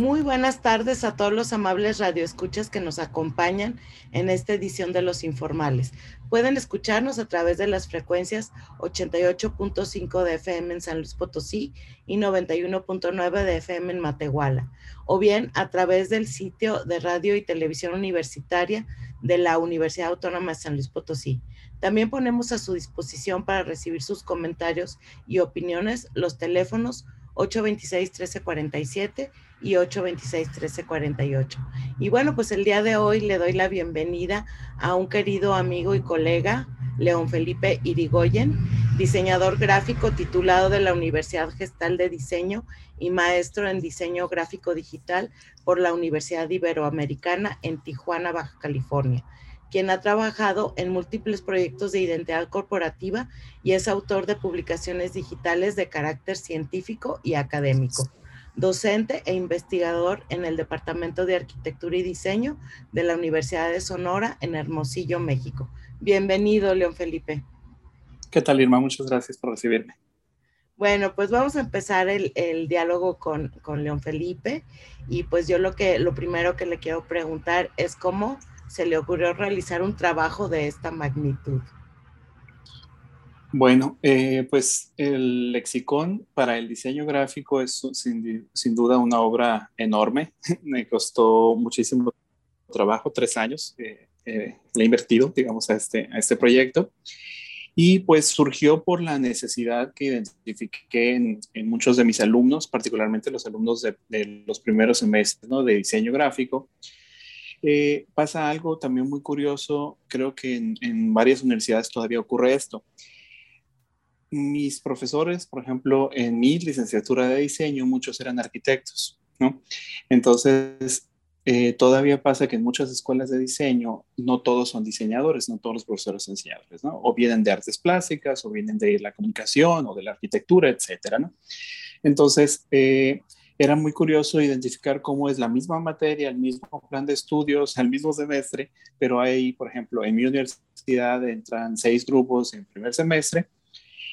Muy buenas tardes a todos los amables radioescuchas que nos acompañan en esta edición de Los Informales. Pueden escucharnos a través de las frecuencias 88.5 de FM en San Luis Potosí y 91.9 de FM en Matehuala, o bien a través del sitio de radio y televisión universitaria de la Universidad Autónoma de San Luis Potosí. También ponemos a su disposición para recibir sus comentarios y opiniones los teléfonos 826-1347 y 826-1348. Y bueno, pues el día de hoy le doy la bienvenida a un querido amigo y colega, León Felipe Irigoyen, diseñador gráfico titulado de la Universidad Gestal de Diseño y maestro en diseño gráfico digital por la Universidad Iberoamericana en Tijuana, Baja California quien ha trabajado en múltiples proyectos de identidad corporativa y es autor de publicaciones digitales de carácter científico y académico docente e investigador en el Departamento de Arquitectura y Diseño de la Universidad de Sonora en Hermosillo, México. Bienvenido, León Felipe. ¿Qué tal, Irma? Muchas gracias por recibirme. Bueno, pues vamos a empezar el, diálogo con, con, León Felipe y pues yo lo que lo primero que le quiero preguntar es cómo se le ocurrió realizar un trabajo de esta magnitud. Bueno, eh, pues el lexicón para el diseño gráfico es sin, duda una obra enorme. Me costó muchísimo trabajo, tres años eh, eh, le he invertido, digamos, a este, a este proyecto. Y pues surgió por la necesidad que identifiqué en, muchos de mis alumnos, particularmente los alumnos de, los primeros semestres de diseño gráfico. pasa algo también muy curioso, creo que en varias universidades todavía ocurre esto mis profesores, por ejemplo, en mi licenciatura de diseño, muchos eran arquitectos, ¿no? Entonces, eh, todavía pasa que en muchas escuelas de diseño no todos son diseñadores, no todos los profesores son diseñadores, ¿no? O vienen de artes plásticas, o vienen de la comunicación, o de la arquitectura, etcétera, ¿no? Entonces, eh, era muy curioso identificar cómo es la misma materia, el mismo plan de estudios, el mismo semestre, pero ahí, por ejemplo, en mi universidad entran seis grupos en primer semestre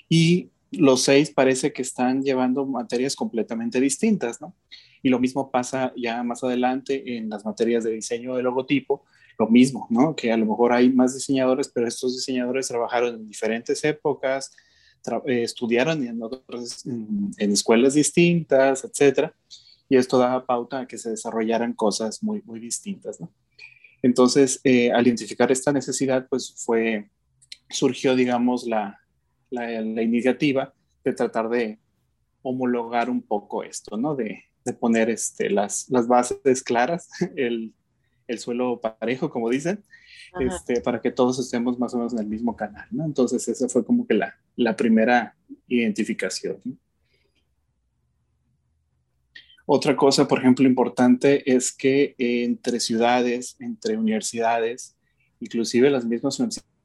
y los seis parece que están llevando materias completamente distintas, ¿no? Y lo mismo pasa ya más adelante en las materias de diseño de logotipo, lo mismo, ¿no? Que a lo mejor hay más diseñadores, pero estos diseñadores trabajaron en diferentes épocas, eh, estudiaron en, en, escuelas distintas, etcétera, y esto daba pauta a que se desarrollaran cosas muy, muy distintas, ¿no? Entonces, eh, al identificar esta necesidad, pues fue, surgió, digamos, la, la, iniciativa de tratar de homologar un poco esto, ¿no? De, de poner este, las, las, bases claras, el, el, suelo parejo, como dicen, este, para que todos estemos más o menos en el mismo canal, ¿no? Entonces, esa fue como que la, la primera identificación. Otra cosa, por ejemplo, importante es que entre ciudades, entre universidades, inclusive las mismas universidades,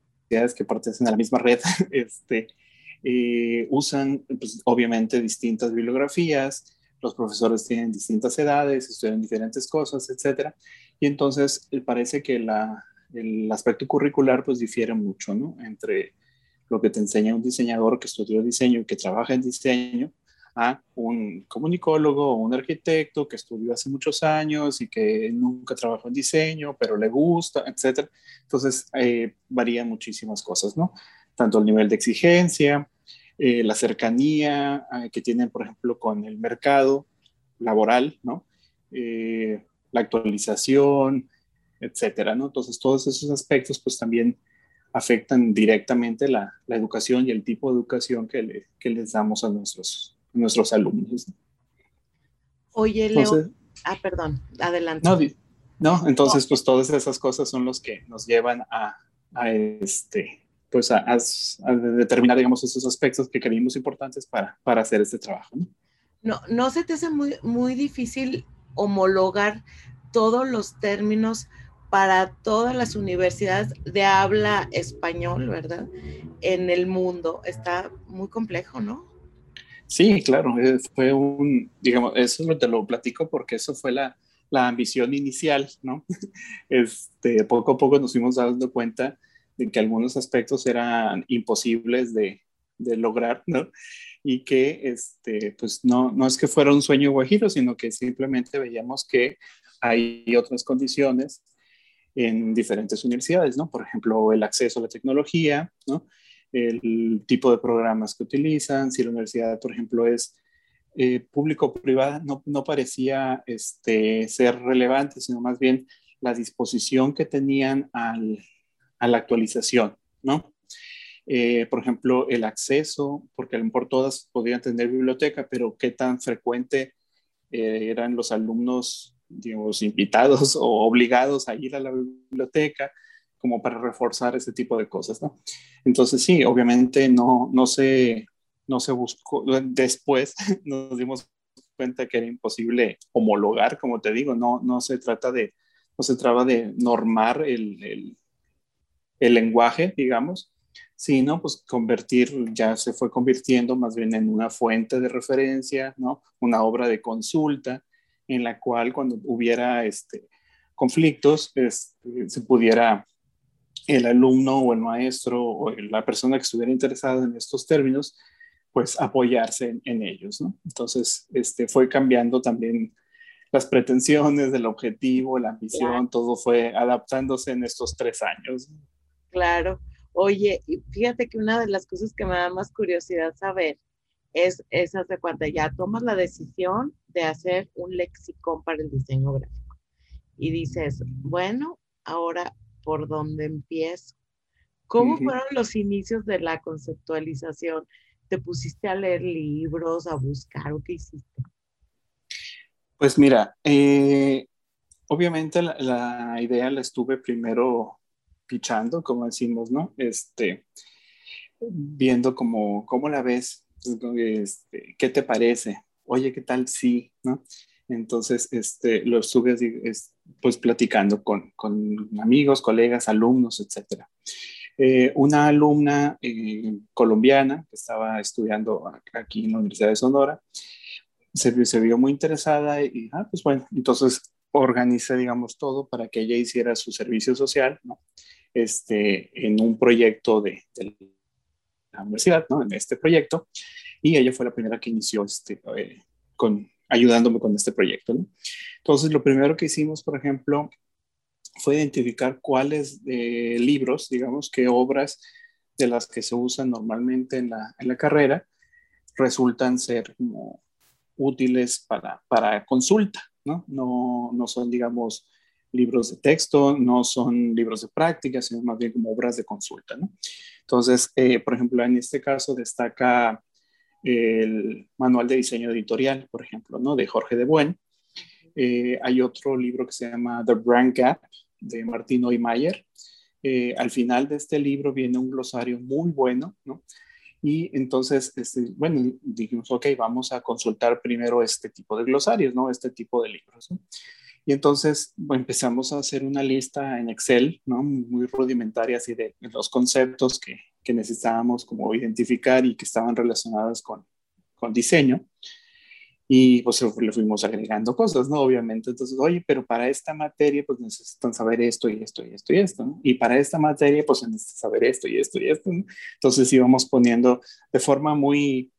que pertenecen a la misma red, este, eh, usan pues, obviamente distintas bibliografías, los profesores tienen distintas edades, estudian diferentes cosas, etc. Y entonces eh, parece que el aspecto curricular pues difiere mucho, ¿no? Entre lo que te enseña un diseñador que estudió diseño y que trabaja en diseño a un comunicólogo o un arquitecto que estudió hace muchos años y que nunca trabajó en diseño, pero le gusta, etc. Entonces, eh, varían muchísimas cosas, ¿no? Tanto el nivel de exigencia, eh, la cercanía eh, que tienen, por ejemplo, con el mercado laboral, ¿no? la actualización, etcétera, ¿no? Entonces, todos esos aspectos, pues también afectan directamente la, la educación y el tipo de educación que, le, que les damos a nuestros nuestros alumnos. Oye, Leo. ah, perdón, adelante. No, no entonces, pues todas esas cosas son los que nos llevan a, a este, pues a, a, determinar, digamos, esos aspectos que creímos importantes para, para hacer este trabajo. ¿no? No, no se te hace muy, muy difícil homologar todos los términos para todas las universidades de habla español, ¿verdad? En el mundo. Está muy complejo, ¿no? Sí, claro, eh, fue un, digamos, eso te lo platico porque eso fue la, la ambición inicial, ¿no? Este, poco a poco nos fuimos dando cuenta de que algunos aspectos eran imposibles de, de lograr, ¿no? Y que, este, pues, no, no es que fuera un sueño guajiro, sino que simplemente veíamos que hay otras condiciones en diferentes universidades, ¿no? Por ejemplo, el acceso a la tecnología, ¿no? El tipo de programas que utilizan, si la universidad, por ejemplo, es eh, público-privada, no, no, parecía este, ser relevante, sino más bien la disposición que tenían al, a la actualización, ¿no? Eh, por ejemplo, el acceso, porque a lo todas podían tener biblioteca, pero qué tan frecuente eh, eran los alumnos digamos, invitados o obligados a ir a la biblioteca como para reforzar ese tipo de cosas, ¿no? Entonces, sí, obviamente no, no, se, no se buscó, después nos dimos cuenta que era imposible homologar, como te digo, no, no se trata de, no se trata de normar el, el, el lenguaje, digamos, sino pues convertir, ya se fue convirtiendo más bien en una fuente de referencia, ¿no? Una obra de consulta, en la cual cuando hubiera este, conflictos este, se pudiera el alumno o el maestro o la persona que estuviera interesada en estos términos, pues apoyarse en, ellos, ¿no? Entonces, este, fue cambiando también las pretensiones del objetivo, la ambición, todo fue adaptándose en estos tres años. Claro. Oye, fíjate que una de las cosas que me da más curiosidad saber es esa de cuando ya tomas la decisión de hacer un lexicón para el diseño gráfico. Y dices, bueno, ahora, ¿por dónde empiezo? ¿Cómo fueron los inicios de la conceptualización? ¿Te pusiste a leer libros, a buscar o qué hiciste? Pues mira, eh, obviamente la, idea la estuve primero pichando, como decimos, ¿no? Este, viendo cómo, cómo la ves, este, ¿qué te parece? Oye, ¿qué tal? Sí, ¿no? Entonces, este, lo estuve pues platicando con, con, amigos, colegas, alumnos, etcétera. Eh, una alumna eh, colombiana que estaba estudiando aquí en la Universidad de Sonora se, se vio muy interesada y, ah, pues bueno, entonces organicé, digamos, todo para que ella hiciera su servicio social, ¿no? Este, en un proyecto de, de la universidad, ¿no? En este proyecto. Y ella fue la primera que inició este, eh, con, ayudándome con este proyecto, ¿no? Entonces, lo primero que hicimos, por ejemplo, fue identificar cuáles eh, libros, digamos, qué obras de las que se usan normalmente en la, en la carrera resultan ser como útiles para, para consulta, ¿no? ¿no? No son, digamos, libros de texto, no son libros de práctica, sino más bien como obras de consulta. ¿no? Entonces, eh, por ejemplo, en este caso destaca el manual de diseño editorial, por ejemplo, ¿no? de Jorge de Buen. Eh, hay otro libro que se llama The Brand Gap de Martín Oymayer. Eh, al final de este libro viene un glosario muy bueno, ¿no? Y entonces, este, bueno, dijimos, ok, vamos a consultar primero este tipo de glosarios, ¿no? Este tipo de libros. Y entonces empezamos a hacer una lista en Excel, ¿no? Muy rudimentaria, así de, los conceptos que, que, necesitábamos como identificar y que estaban relacionados con, con diseño. Y pues le fuimos agregando cosas, ¿no? Obviamente, entonces, oye, pero para esta materia, pues necesitan saber esto y esto y esto y esto, ¿no? Y para esta materia, pues necesitan saber esto y esto y esto, ¿no? Entonces íbamos poniendo de forma muy,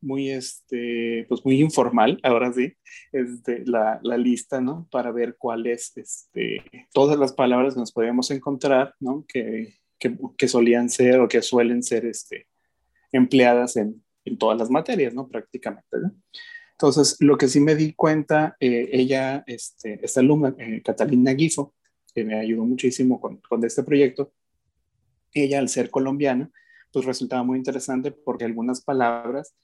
muy, este, pues muy informal, ahora sí, este, la, la, lista, ¿no? Para ver cuáles, este, todas las palabras que nos podíamos encontrar, ¿no? Que, que, que, solían ser o que suelen ser, este, empleadas en, en todas las materias, ¿no? Prácticamente, ¿no? Entonces, lo que sí me di cuenta, eh, ella, este, esta alumna, eh, Catalina Guifo, que me ayudó muchísimo con, con este proyecto, ella al ser colombiana, pues resultaba muy interesante porque algunas palabras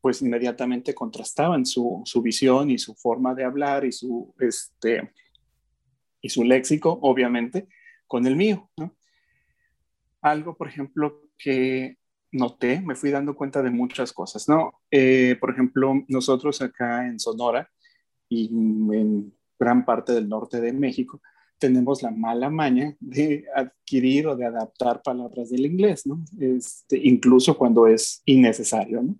pues inmediatamente contrastaban su, su, visión y su forma de hablar y su, este, y su léxico, obviamente, con el mío. ¿no? Algo, por ejemplo, que noté, me fui dando cuenta de muchas cosas, ¿no? Eh, por ejemplo, nosotros acá en Sonora y en gran parte del norte de México, tenemos la mala maña de adquirir o de adaptar palabras del inglés, ¿no? Este, incluso cuando es innecesario, ¿no?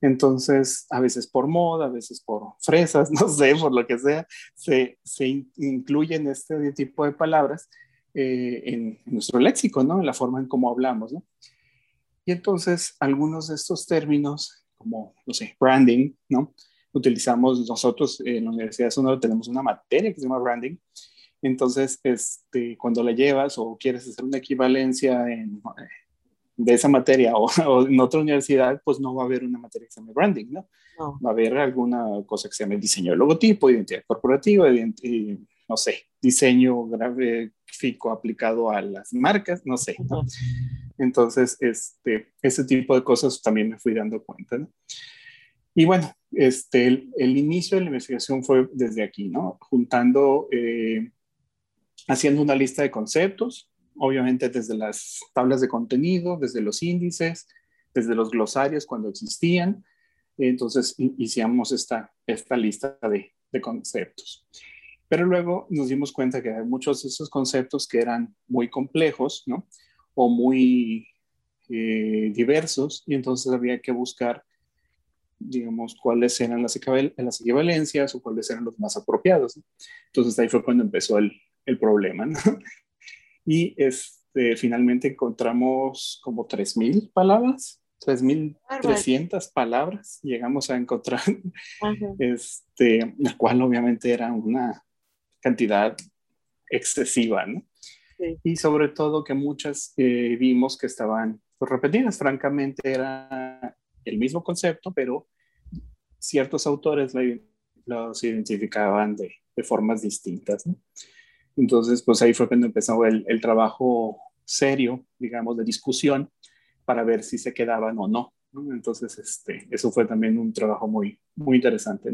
Entonces, a veces por moda, a veces por fresas, no sé, por lo que sea, se, se incluyen este tipo de palabras eh, en, nuestro léxico, ¿no? En la forma en cómo hablamos, ¿no? Y entonces, algunos de estos términos, como, no sé, branding, ¿no? Utilizamos nosotros en la Universidad de Sonora, tenemos una materia que se llama branding, entonces, este, cuando la llevas o quieres hacer una equivalencia en, de esa materia o, en otra universidad, pues no va a haber una materia que se llame branding, ¿no? Va a haber alguna cosa que se llame diseño de logotipo, identidad corporativa, no sé, diseño gráfico aplicado a las marcas, no sé, ¿no? Entonces, este, ese tipo de cosas también me fui dando cuenta, ¿no? Y bueno, este, el, inicio de la investigación fue desde aquí, ¿no? Juntando eh, haciendo una lista de conceptos, obviamente desde las tablas de contenido, desde los índices, desde los glosarios cuando existían. Entonces hicimos esta, esta lista de, de conceptos. Pero luego nos dimos cuenta que hay muchos de esos conceptos que eran muy complejos, ¿no? O muy eh, diversos, y entonces había que buscar, digamos, cuáles eran las, las equivalencias o cuáles eran los más apropiados. Entonces ahí fue cuando empezó el, el problema, ¿no? Y este, finalmente encontramos como 3.000 palabras, 3.300 palabras llegamos a encontrar, este, la cual obviamente era una cantidad excesiva, ¿no? Y sobre todo que muchas eh, vimos que estaban pues, repetidas, francamente era el mismo concepto, pero ciertos autores los identificaban de, de formas distintas. ¿no? Entonces, pues ahí fue cuando empezó el, trabajo serio, digamos, de discusión para ver si se quedaban o no. Entonces, este, eso fue también un trabajo muy, muy interesante.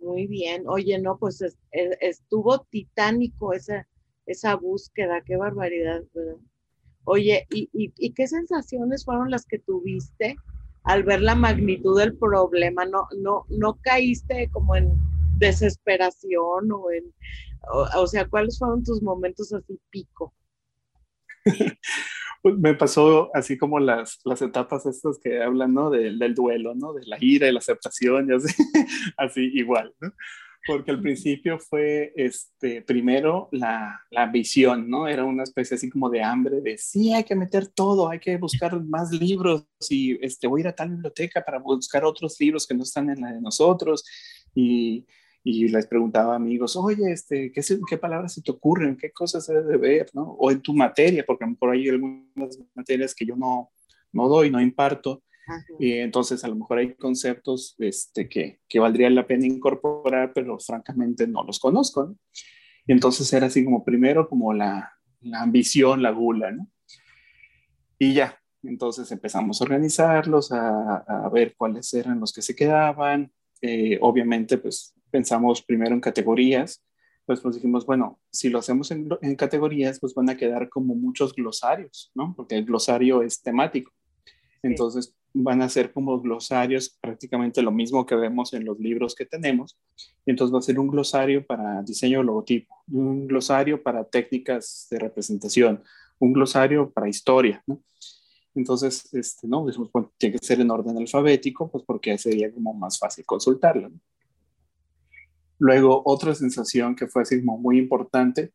Muy bien. Oye, no, pues estuvo titánico esa, esa búsqueda, qué barbaridad, Oye, ¿y, y, qué sensaciones fueron las que tuviste al ver la magnitud del problema? ¿No, no, no caíste como en desesperación o en, o, sea, ¿cuáles fueron tus momentos así pico? Pues me pasó así como las, las etapas estas que hablan, ¿no? del duelo, ¿no? De la ira y la aceptación, y así, así igual, ¿no? Porque al principio fue, este, primero la, la visión, ¿no? Era una especie así como de hambre, de sí, hay que meter todo, hay que buscar más libros y este, voy a ir a tal biblioteca para buscar otros libros que no están en la de nosotros y y les preguntaba a amigos, oye, este, ¿qué, ¿qué palabras se te ocurren? ¿Qué cosas se debe ver? ¿no? O en tu materia, porque por ahí hay algunas materias que yo no, no doy, no imparto. Y entonces a lo mejor hay conceptos este, que, que valdría la pena incorporar, pero francamente no los conozco. Y entonces era así como primero como la, la ambición, la gula, ¿no? Y ya, entonces empezamos a organizarlos, a, a ver cuáles eran los que se quedaban. Eh, obviamente, pues pensamos primero en categorías, pues, pues dijimos, bueno, si lo hacemos en, categorías, pues van a quedar como muchos glosarios, ¿no? Porque el glosario es temático. Entonces van a ser como glosarios prácticamente lo mismo que vemos en los libros que tenemos. Y entonces va a ser un glosario para diseño de logotipo, un glosario para técnicas de representación, un glosario para historia, ¿no? Entonces, este, no, dijimos, bueno, tiene que ser en orden alfabético, pues porque sería como más fácil consultarlo. ¿no? Luego, otra sensación que fue muy importante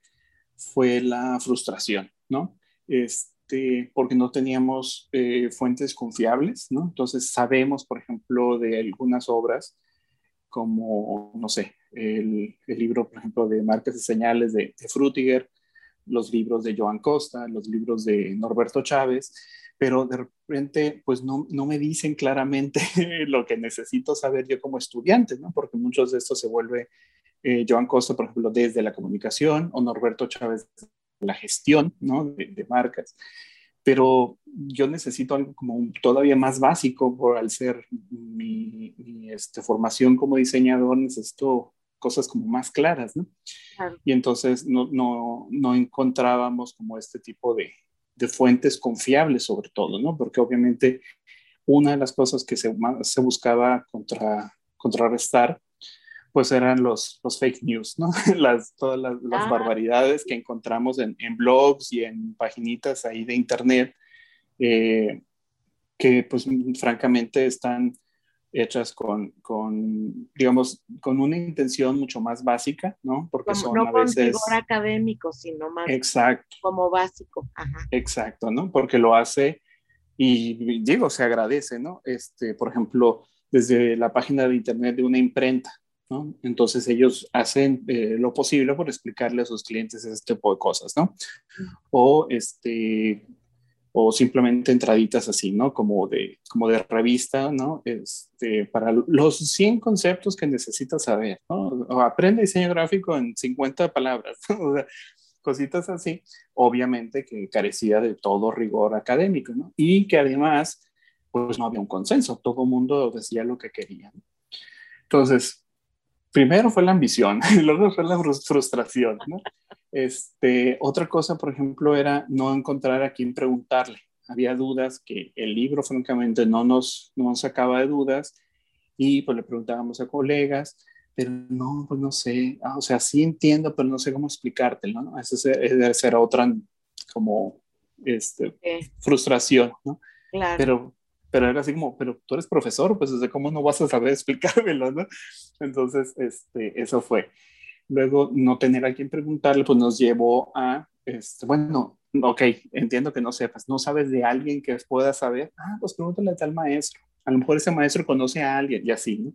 fue la frustración, ¿no? Este, porque no teníamos eh, fuentes confiables, ¿no? Entonces, sabemos, por ejemplo, de algunas obras como, no sé, el, libro, por ejemplo, de Marcas y Señales de, de Frutiger, los libros de Joan Costa, los libros de Norberto Chávez, pero de repente pues no, no me dicen claramente lo que necesito saber yo como estudiante, ¿no? Porque muchos de estos se vuelve eh, Joan Costa, por ejemplo, desde la comunicación o Norberto Chávez la gestión, ¿no? De, marcas. Pero yo necesito algo como todavía más básico por al ser mi, este, formación como diseñador, necesito cosas como más claras, ¿no? Y entonces no, no, no encontrábamos como este tipo de, de fuentes confiables sobre todo, ¿no? Porque obviamente una de las cosas que se, se buscaba contra, contrarrestar, pues eran los, los fake news, ¿no? Las, todas las, las ah. barbaridades que encontramos en, en, blogs y en paginitas ahí de internet, eh, que pues francamente están hechas con, con, digamos, con una intención mucho más básica, ¿no? Porque son no a veces... No académico, sino más Exacto. como básico. Ajá. Exacto, ¿no? Porque lo hace y digo, se agradece, ¿no? Este, por ejemplo, desde la página de internet de una imprenta, ¿no? Entonces ellos hacen eh, lo posible por explicarle a sus clientes este tipo de cosas, ¿no? O este, o simplemente entraditas así, ¿no? Como de, como de revista, ¿no? Este, para los 100 conceptos que necesitas saber, ¿no? O aprende diseño gráfico en 50 palabras, ¿no? o sea, cositas así, obviamente que carecía de todo rigor académico, ¿no? Y que además, pues no había un consenso, todo el mundo decía lo que quería. Entonces, primero fue la ambición, luego fue la frustración, ¿no? Este, otra cosa, por ejemplo, era no encontrar a quién preguntarle. Había dudas que el libro, francamente, no nos, no nos sacaba de dudas y pues le preguntábamos a colegas, pero no, pues no sé, ah, o sea, sí entiendo, pero no sé cómo explicártelo, ¿no? Esa debe ser otra como este, frustración, ¿no? Claro. Pero, pero era así como, pero tú eres profesor, pues cómo no vas a saber explicármelo, ¿no? Entonces, este, eso fue luego no tener a quien preguntarle, pues nos llevó a, este, bueno, ok, entiendo que no sepas, no sabes de alguien que pueda saber, ah, pues pregúntale a tal maestro, a lo mejor ese maestro conoce a alguien y así, ¿no?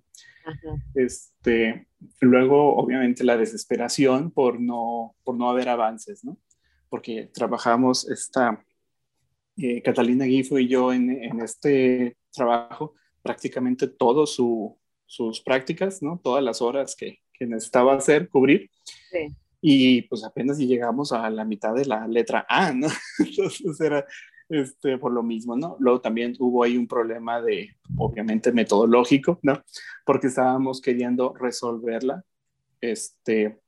Este, luego, obviamente, la desesperación por no, por no haber avances, ¿no? Porque trabajamos esta, eh, Catalina Gifo y yo en, en, este trabajo, prácticamente todas su, sus prácticas, ¿no? Todas las horas que, que necesitaba hacer, cubrir. Sí. Y pues apenas llegamos a la mitad de la letra A, ¿no? Entonces era este, por lo mismo, ¿no? Luego también hubo ahí un problema de, obviamente, metodológico, ¿no? Porque estábamos queriendo resolverla, este,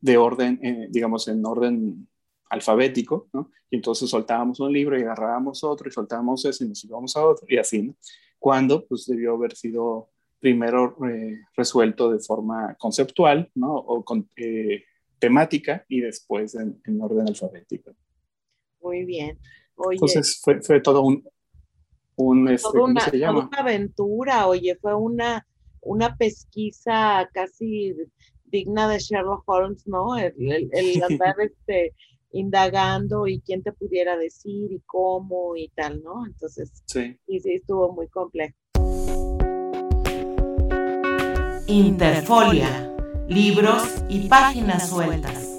de orden, eh, digamos, en orden alfabético, ¿no? Y entonces soltábamos un libro y agarrábamos otro y soltábamos ese y nos íbamos a otro y así, ¿no? Cuando, pues, debió haber sido primero eh, resuelto de forma conceptual, ¿no? O con, eh, temática y después en, orden alfabético. Muy bien. Entonces fue, fue, todo un, un este, ¿cómo una, se llama? una aventura, oye, fue una, una pesquisa casi digna de Sherlock Holmes, ¿no? El, el, andar este, indagando y quién te pudiera decir y cómo y tal, ¿no? Entonces, sí, y sí estuvo muy complejo. Interfolia, libros y páginas sueltas.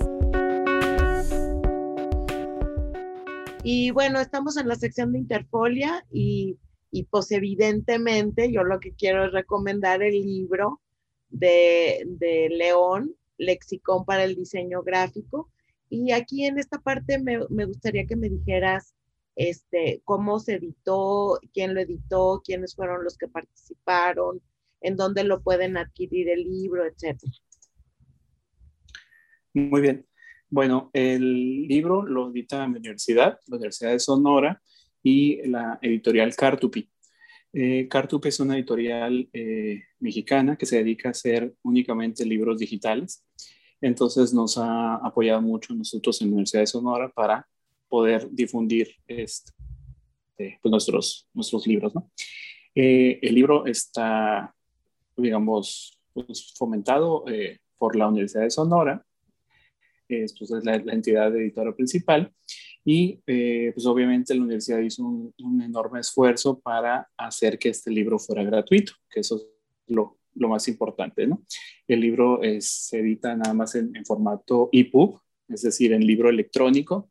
Y bueno, estamos en la sección de Interfolia y, y pues evidentemente yo lo que quiero es recomendar el libro de, de León, Lexicón para el Diseño Gráfico. Y aquí en esta parte me, me, gustaría que me dijeras este, cómo se editó, quién lo editó, quiénes fueron los que participaron, en dónde lo pueden adquirir el libro, etcétera. Muy bien. Bueno, el libro lo edita mi universidad, la Universidad de Sonora y la editorial Cartupi. Eh, Cartupi es una editorial eh, mexicana que se dedica a hacer únicamente libros digitales. Entonces nos ha apoyado mucho nosotros en la Universidad de Sonora para poder difundir este, pues nuestros, nuestros libros. ¿no? Eh, el libro está digamos, pues, fomentado eh, por la Universidad de Sonora, es pues, la, entidad editora principal, y eh, pues obviamente la universidad hizo un, enorme esfuerzo para hacer que este libro fuera gratuito, que eso es lo, lo más importante, ¿no? El libro se edita nada más en, formato EPUB, es decir, en libro electrónico,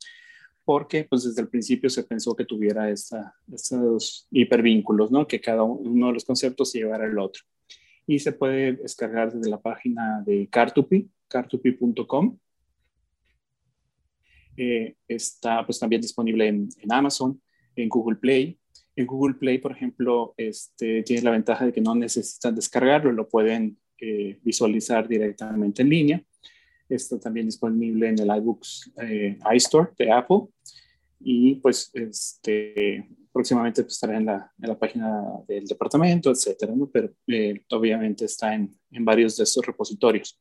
porque pues desde el principio se pensó que tuviera esta, estos hipervínculos, ¿no? Que cada uno de los conceptos llevara al otro y se puede descargar desde la página de Cartupi, cartupi.com. Eh, está pues también disponible en, Amazon, en Google Play. En Google Play, por ejemplo, este, tiene la ventaja de que no necesitan descargarlo, lo pueden eh, visualizar directamente en línea. Está también disponible en el iBooks eh, iStore de Apple y pues este, próximamente pues, estará en la, en la página del departamento, etcétera, ¿no? pero eh, obviamente está en, en, varios de estos repositorios.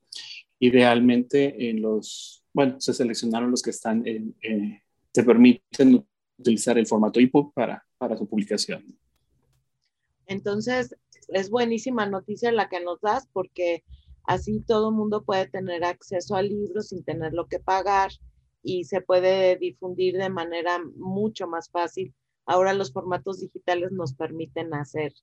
Idealmente en los, bueno, se seleccionaron los que están en, eh, te permiten utilizar el formato EPUB para, para su publicación. Entonces, es buenísima noticia la que nos das porque así todo el mundo puede tener acceso al libro sin tenerlo que pagar y se puede difundir de manera mucho más fácil. Ahora los formatos digitales nos permiten hacer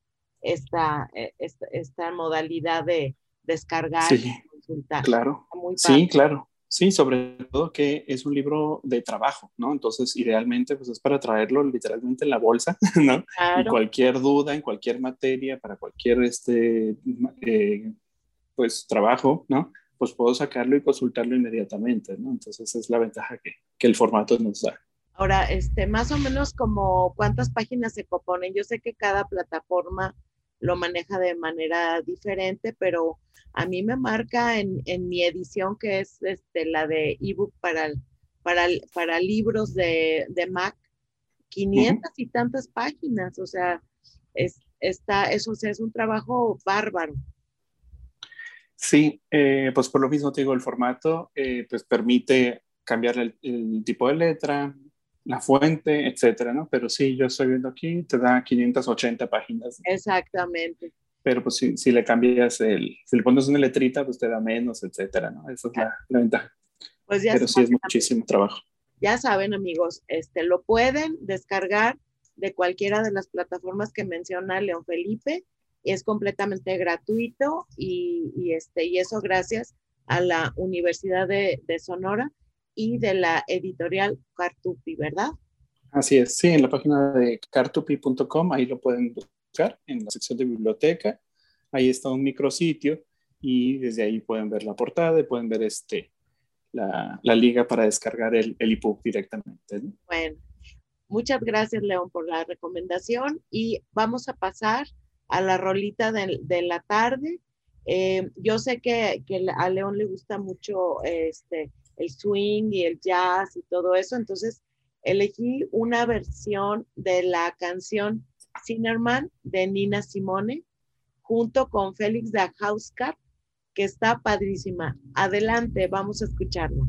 esta, eh, esta, modalidad de descargar y consultar. Claro. sí, claro. Sí, sobre todo que es un libro de trabajo, ¿no? Entonces, idealmente, pues es para traerlo literalmente en la bolsa, ¿no? En cualquier duda, en cualquier materia, para cualquier, este, eh, pues, trabajo, ¿no? Pues puedo sacarlo y consultarlo inmediatamente, ¿no? Entonces, es la ventaja que, que el formato nos da. Ahora, este, más o menos como cuántas páginas se componen. Yo sé que cada plataforma lo maneja de manera diferente, pero a mí me marca en, en mi edición, que es este, la de ebook para, para, para libros de, de Mac, 500 y tantas páginas, o sea, es, está, eso es un trabajo bárbaro. Sí, eh, pues por lo mismo te digo, el formato eh, pues permite cambiar el, el, tipo de letra, la fuente, etcétera, ¿no? Pero sí, yo estoy viendo aquí, te da 580 páginas. Exactamente pero pues si, si, le cambias el, si le pones una letrita, pues te da menos, etcétera, ¿no? Esa es la, ventaja. Pues ya pero sí es muchísimo trabajo. Ya saben, amigos, este, lo pueden descargar de cualquiera de las plataformas que menciona León Felipe es completamente gratuito y, y este, y eso gracias a la Universidad de, de Sonora y de la editorial Cartupi, ¿verdad? Así es, sí, en la página de cartupi.com, ahí lo pueden en la sección de biblioteca. Ahí está un micrositio y desde ahí pueden ver la portada y pueden ver este, la, la liga para descargar el, el ebook directamente. Bueno, muchas gracias León por la recomendación y vamos a pasar a la rolita de, la tarde. Eh, yo sé que, a León le gusta mucho este, el swing y el jazz y todo eso, entonces elegí una versión de la canción Zinnerman de Nina Simone, junto con Félix de Hauskat, que está padrísima. Adelante, vamos a escucharla.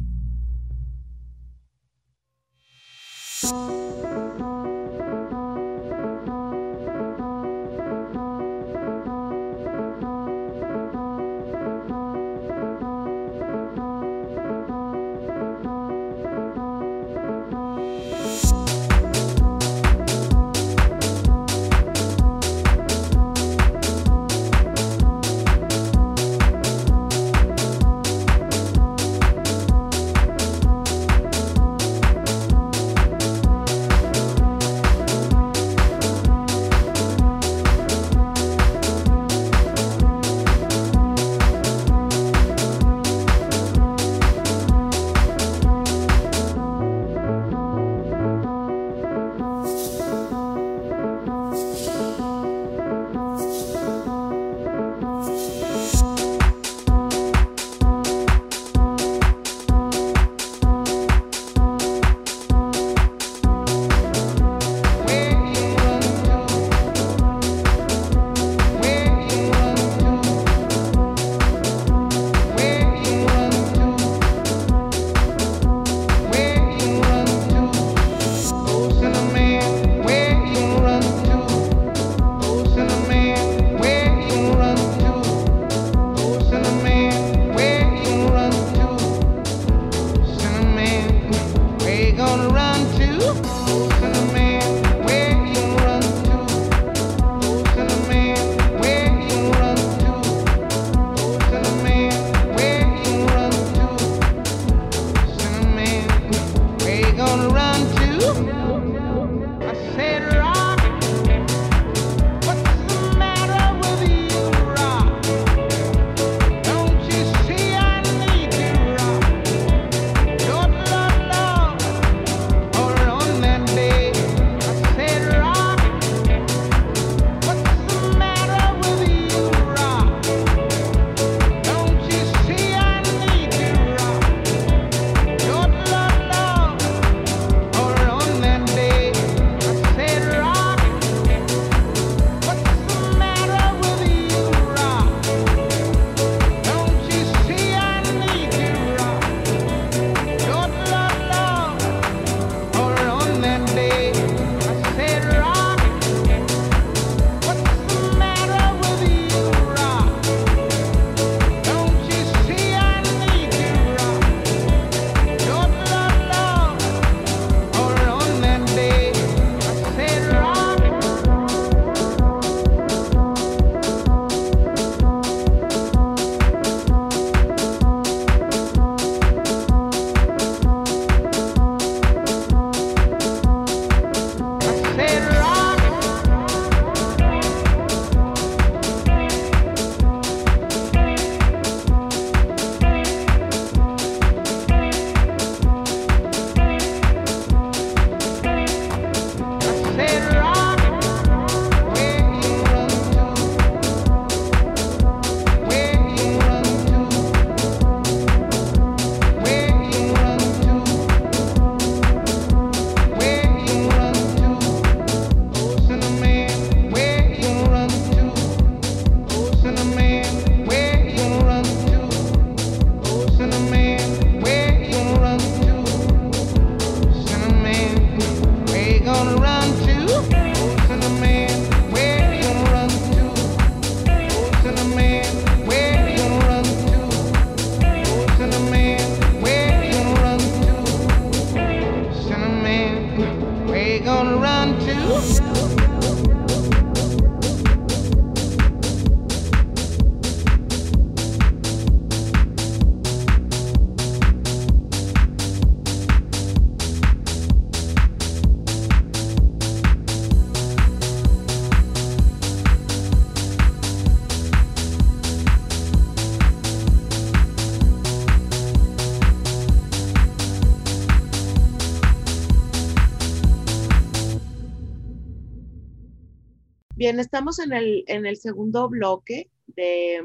Bien, estamos en el, en el segundo bloque de,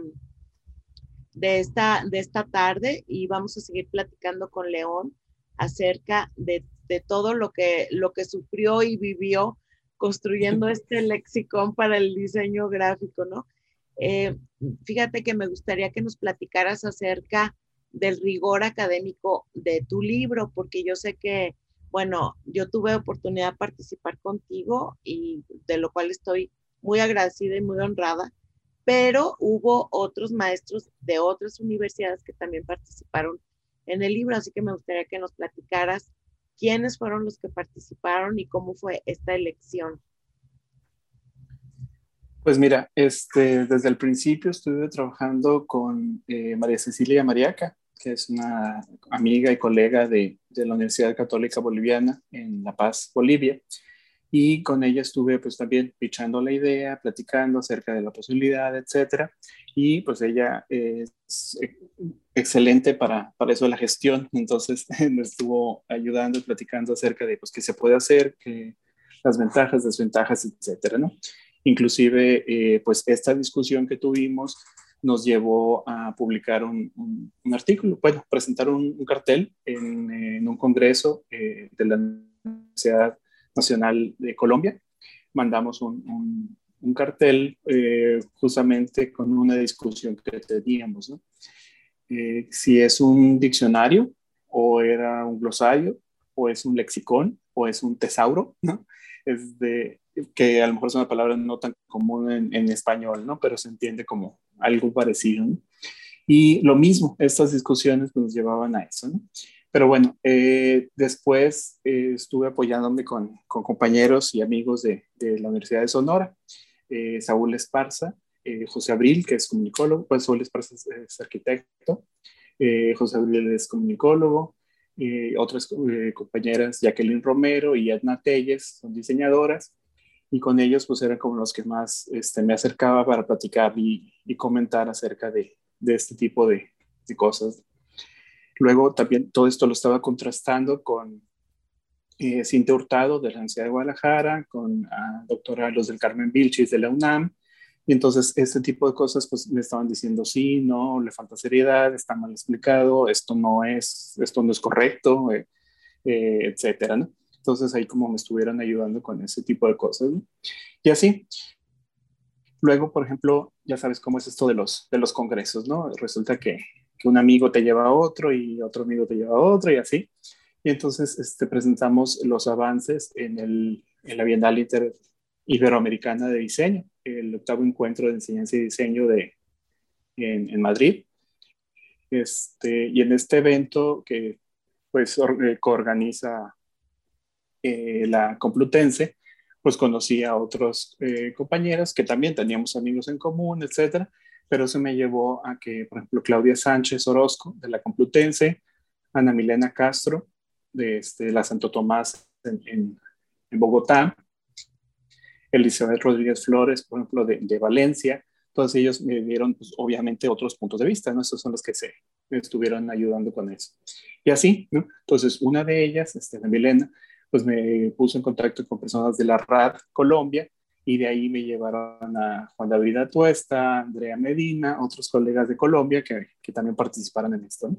de, esta, de esta tarde y vamos a seguir platicando con León acerca de, de todo lo que, lo que sufrió y vivió construyendo este lexicón para el diseño gráfico, ¿no? Eh, fíjate que me gustaría que nos platicaras acerca del rigor académico de tu libro, porque yo sé que, bueno, yo tuve oportunidad de participar contigo y de lo cual estoy muy agradecida y muy honrada, pero hubo otros maestros de otras universidades que también participaron en el libro, así que me gustaría que nos platicaras quiénes fueron los que participaron y cómo fue esta elección. Pues mira, este, desde el principio estuve trabajando con eh, María Cecilia Mariaca, que es una amiga y colega de, de, la Universidad Católica Boliviana en La Paz, Bolivia. Y con ella estuve pues también pichando la idea, platicando acerca de la posibilidad, etcétera. Y pues ella es excelente para, para eso de la gestión, entonces me estuvo ayudando y platicando acerca de pues qué se puede hacer, que, las ventajas, desventajas, etcétera, ¿no? Inclusive, eh, pues esta discusión que tuvimos nos llevó a publicar un, un, artículo, bueno, presentar un, cartel en, un congreso eh, de la Universidad Nacional de Colombia. Mandamos un, cartel eh, justamente con una discusión que teníamos, ¿no? si es un diccionario o era un glosario o es un lexicón o es un tesauro, ¿no? Es de, que a lo mejor es una palabra no tan común en, español, ¿no? Pero se entiende como algo parecido, ¿no? Y lo mismo, estas discusiones nos llevaban a eso, ¿no? Pero bueno, eh, después eh, estuve apoyándome con, con, compañeros y amigos de, de, la Universidad de Sonora, eh, Saúl Esparza, José Abril, que es comunicólogo, pues Saúl Esparza es, arquitecto, José Abril es comunicólogo, otras compañeras, Jacqueline Romero y Edna Telles, son diseñadoras, y con ellos pues eran como los que más este, me acercaba para platicar y, y comentar acerca de, de este tipo de, de, cosas. Luego también todo esto lo estaba contrastando con eh, Cintia Hurtado de la Universidad de Guadalajara, con la doctora Los del Carmen Vilchis de la UNAM, y entonces este tipo de cosas pues me estaban diciendo sí, no, le falta seriedad, está mal explicado, esto no es, esto no es correcto, eh, eh, etcétera. Entonces ahí como me estuvieron ayudando con ese tipo de cosas. ¿no? Y así. Luego, por ejemplo, ya sabes cómo es esto de los, de los congresos, ¿no? Resulta que, que un amigo te lleva a otro y otro amigo te lleva a otro y así. Y entonces este, presentamos los avances en, la Bienal Inter Iberoamericana de Diseño, el octavo encuentro de enseñanza y diseño de, en, Madrid. Este, y en este evento que pues eh, coorganiza eh, la Complutense, pues conocí a otros eh, compañeros que también teníamos amigos en común, etcétera, pero eso me llevó a que, por ejemplo, Claudia Sánchez Orozco de la Complutense, Ana Milena Castro de este, la Santo Tomás en, Bogotá, Elizabeth Rodríguez Flores, por ejemplo, de, Valencia, todos ellos me dieron, pues, obviamente, otros puntos de vista, ¿no? Esos son los que se estuvieron ayudando con eso. Y así, ¿no? Entonces, una de ellas, este, Milena, pues me puso en contacto con personas de la RAD Colombia y de ahí me llevaron a Juan David Atuesta, Andrea Medina, otros colegas de Colombia que, que también participaron en esto.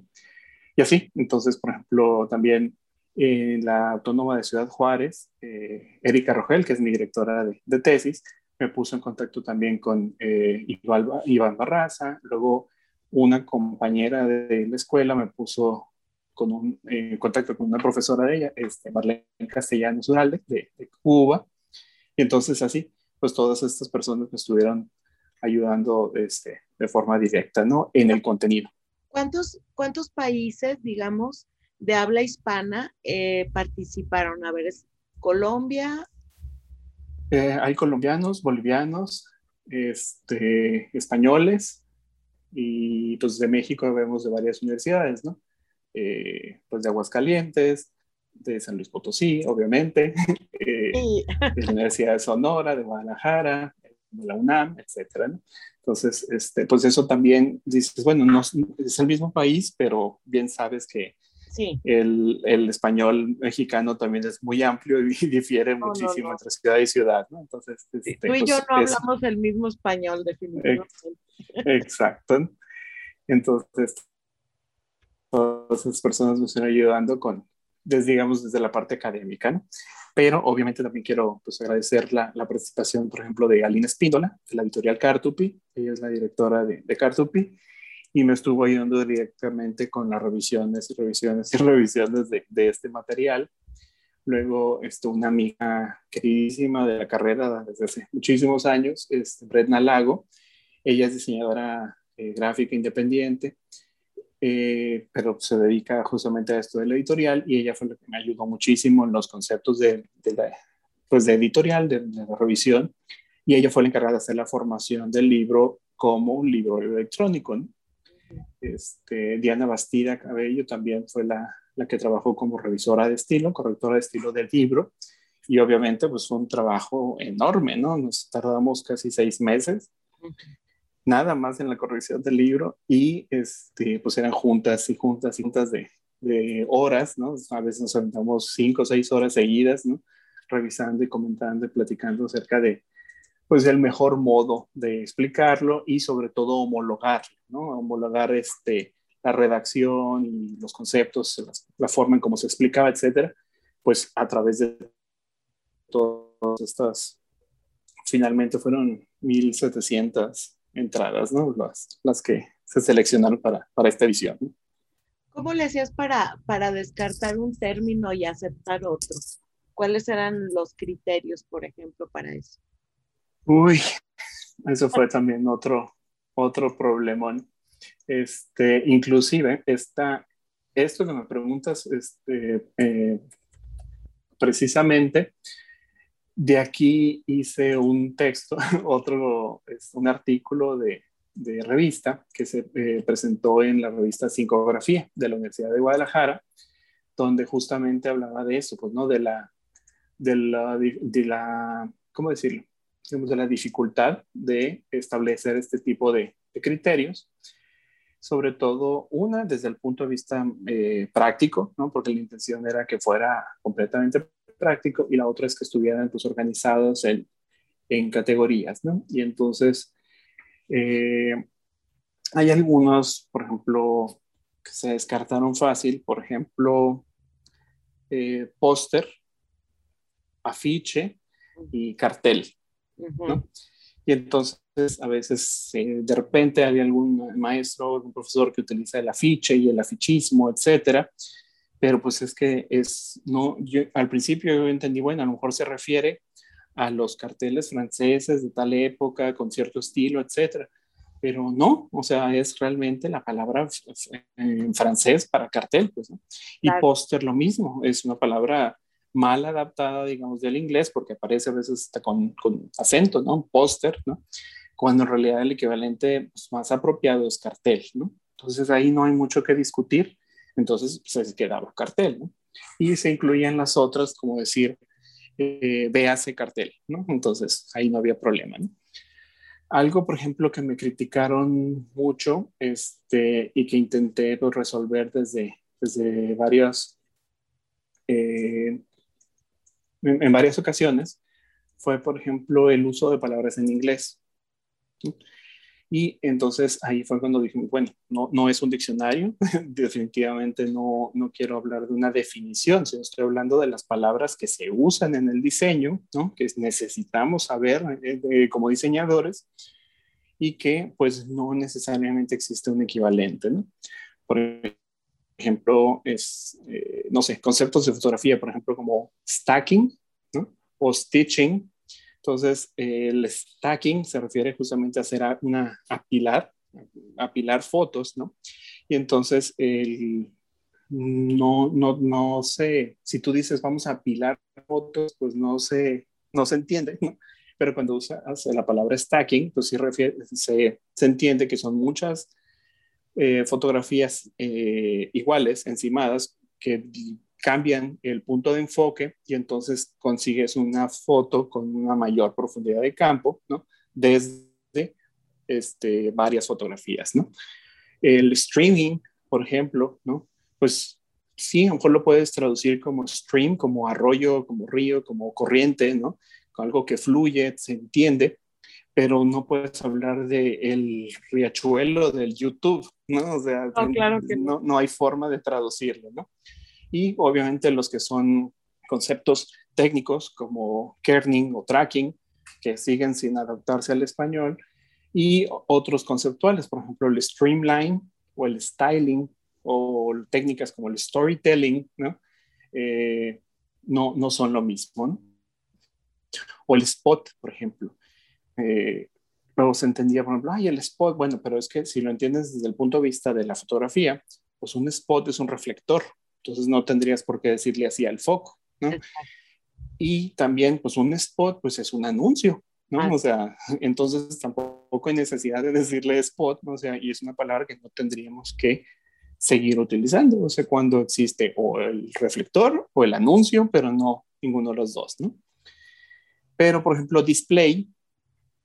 Y así, entonces, por ejemplo, también en la Autónoma de Ciudad Juárez, eh, Erika Rogel, que es mi directora de, de, tesis, me puso en contacto también con eh, Iván Barraza, luego una compañera de la escuela me puso con un eh, contacto con una profesora de ella, este, Marlene Castellanos Uralde, de, de, Cuba. Y entonces así, pues todas estas personas me estuvieron ayudando este, de forma directa, ¿no? En el contenido. ¿Cuántos, cuántos países, digamos, de habla hispana eh, participaron? A ver, es Colombia. Eh, hay colombianos, bolivianos, este, españoles y pues de México vemos de varias universidades, ¿no? Eh, pues de Aguascalientes, de San Luis Potosí, obviamente, eh, de la Universidad de Sonora, de Guadalajara, de la UNAM, etcétera. ¿no? Entonces, este, pues eso también dices, bueno, no es el mismo país, pero bien sabes que Sí. El, el, español mexicano también es muy amplio y difiere muchísimo entre ciudad y ciudad, ¿no? Entonces, este, tú y yo pues, no hablamos el mismo español, definitivamente. Exacto. Entonces, todas esas personas nos están ayudando con, desde, digamos, desde la parte académica. Pero obviamente también quiero pues, agradecer la, la, participación, por ejemplo, de Alina Espíndola, de la editorial Cartupi. Ella es la directora de, de Cartupi y me estuvo ayudando directamente con las revisiones y revisiones y revisiones de, este material. Luego, esto, una amiga queridísima de la carrera desde hace muchísimos años, es Bretna Lago. Ella es diseñadora eh, gráfica independiente, eh, pero se dedica justamente a esto del editorial y ella fue la que me ayudó muchísimo en los conceptos de, de la, pues de editorial, de, de, la revisión, y ella fue la encargada de hacer la formación del libro como un libro electrónico. ¿no? Este, Diana Bastida Cabello también fue la, la, que trabajó como revisora de estilo, correctora de estilo del libro, y obviamente pues fue un trabajo enorme, ¿no? Nos tardamos casi seis meses nada más en la corrección del libro y este, pues eran juntas y juntas y juntas de, de horas, ¿no? A veces nos aventamos cinco o seis horas seguidas, ¿no? Revisando y comentando y platicando acerca de, pues, el mejor modo de explicarlo y sobre todo homologar, ¿no? Homologar este, la redacción y los conceptos, la, forma en cómo se explicaba, etcétera, pues a través de todas estas, finalmente fueron 1700 entradas, ¿no? Las, las que se seleccionaron para, para esta edición. ¿Cómo le hacías para, para descartar un término y aceptar otro? ¿Cuáles eran los criterios, por ejemplo, para eso? Uy, eso fue también otro, otro problemón. Este, inclusive, esta, esto que me preguntas, este, eh, precisamente, de aquí hice un texto, otro, es un artículo de, revista que se eh, presentó en la revista Psicografía de la Universidad de Guadalajara, donde justamente hablaba de eso, pues, ¿no? De la, de la, de la ¿cómo decirlo? de la dificultad de establecer este tipo de, de criterios, sobre todo una desde el punto de vista eh, práctico, ¿no? Porque la intención era que fuera completamente práctico y la otra es que estuvieran pues, organizados en, en categorías, ¿no? Y entonces eh, hay algunos, por ejemplo, que se descartaron fácil, por ejemplo, eh, póster, afiche y cartel, ¿no? Y entonces a veces eh, de repente hay algún maestro, algún profesor que utiliza el afiche y el afichismo, etcétera, pero pues es que es, no, yo al principio yo entendí, bueno, a lo mejor se refiere a los carteles franceses de tal época, con cierto estilo, etcétera, pero no, o sea, es realmente la palabra en francés para cartel, pues, ¿no? Y póster lo mismo, es una palabra mal adaptada, digamos, del inglés, porque aparece a veces hasta con, con acento, ¿no? Póster, ¿no? Cuando en realidad el equivalente pues, más apropiado es cartel, ¿no? Entonces ahí no hay mucho que discutir entonces se quedaba cartel, ¿no? Y se incluían las otras, como decir, eh, véase cartel, ¿no? Entonces ahí no había problema, ¿no? Algo, por ejemplo, que me criticaron mucho este, y que intenté pues, resolver desde, desde varias, eh, en, en, varias ocasiones, fue, por ejemplo, el uso de palabras en inglés. Y entonces ahí fue cuando dije, bueno, no, no es un diccionario, definitivamente no, no quiero hablar de una definición, sino estoy hablando de las palabras que se usan en el diseño, ¿no? que necesitamos saber eh, como diseñadores y que pues no necesariamente existe un equivalente. ¿no? Por ejemplo, es, eh, no sé, conceptos de fotografía, por ejemplo, como stacking ¿no? o stitching, entonces, el stacking se refiere justamente a hacer una apilar, apilar fotos, ¿no? Y entonces, el, no, no, no sé, si tú dices vamos a apilar fotos, pues no se, no se entiende, ¿no? Pero cuando usas la palabra stacking, pues sí refiere, se, se entiende que son muchas eh, fotografías eh, iguales, encimadas, que cambian el punto de enfoque y entonces consigues una foto con una mayor profundidad de campo, ¿no? Desde este, varias fotografías, ¿no? El streaming, por ejemplo, ¿no? Pues sí, a lo mejor lo puedes traducir como stream, como arroyo, como río, como corriente, ¿no? Algo que fluye, se entiende, pero no puedes hablar de el riachuelo del YouTube, ¿no? O sea, no, no, hay forma de traducirlo, ¿no? Y obviamente los que son conceptos técnicos como kerning o tracking, que siguen sin adaptarse al español, y otros conceptuales, por ejemplo, el streamline o el styling o técnicas como el storytelling, ¿no? Eh, no, no son lo mismo. O el spot, por ejemplo. Eh, luego se entendía, por ejemplo, el spot, bueno, pero es que si lo entiendes desde el punto de vista de la fotografía, pues un spot es un reflector, entonces no tendrías por qué decirle así al foco, ¿no? Y también, pues un spot, pues es un anuncio, ¿no? O sea, entonces tampoco hay necesidad de decirle spot, ¿no? O sea, y es una palabra que no tendríamos que seguir utilizando, o sea, cuando existe o el reflector o el anuncio, pero no ninguno de los dos, ¿no? Pero, por ejemplo, display,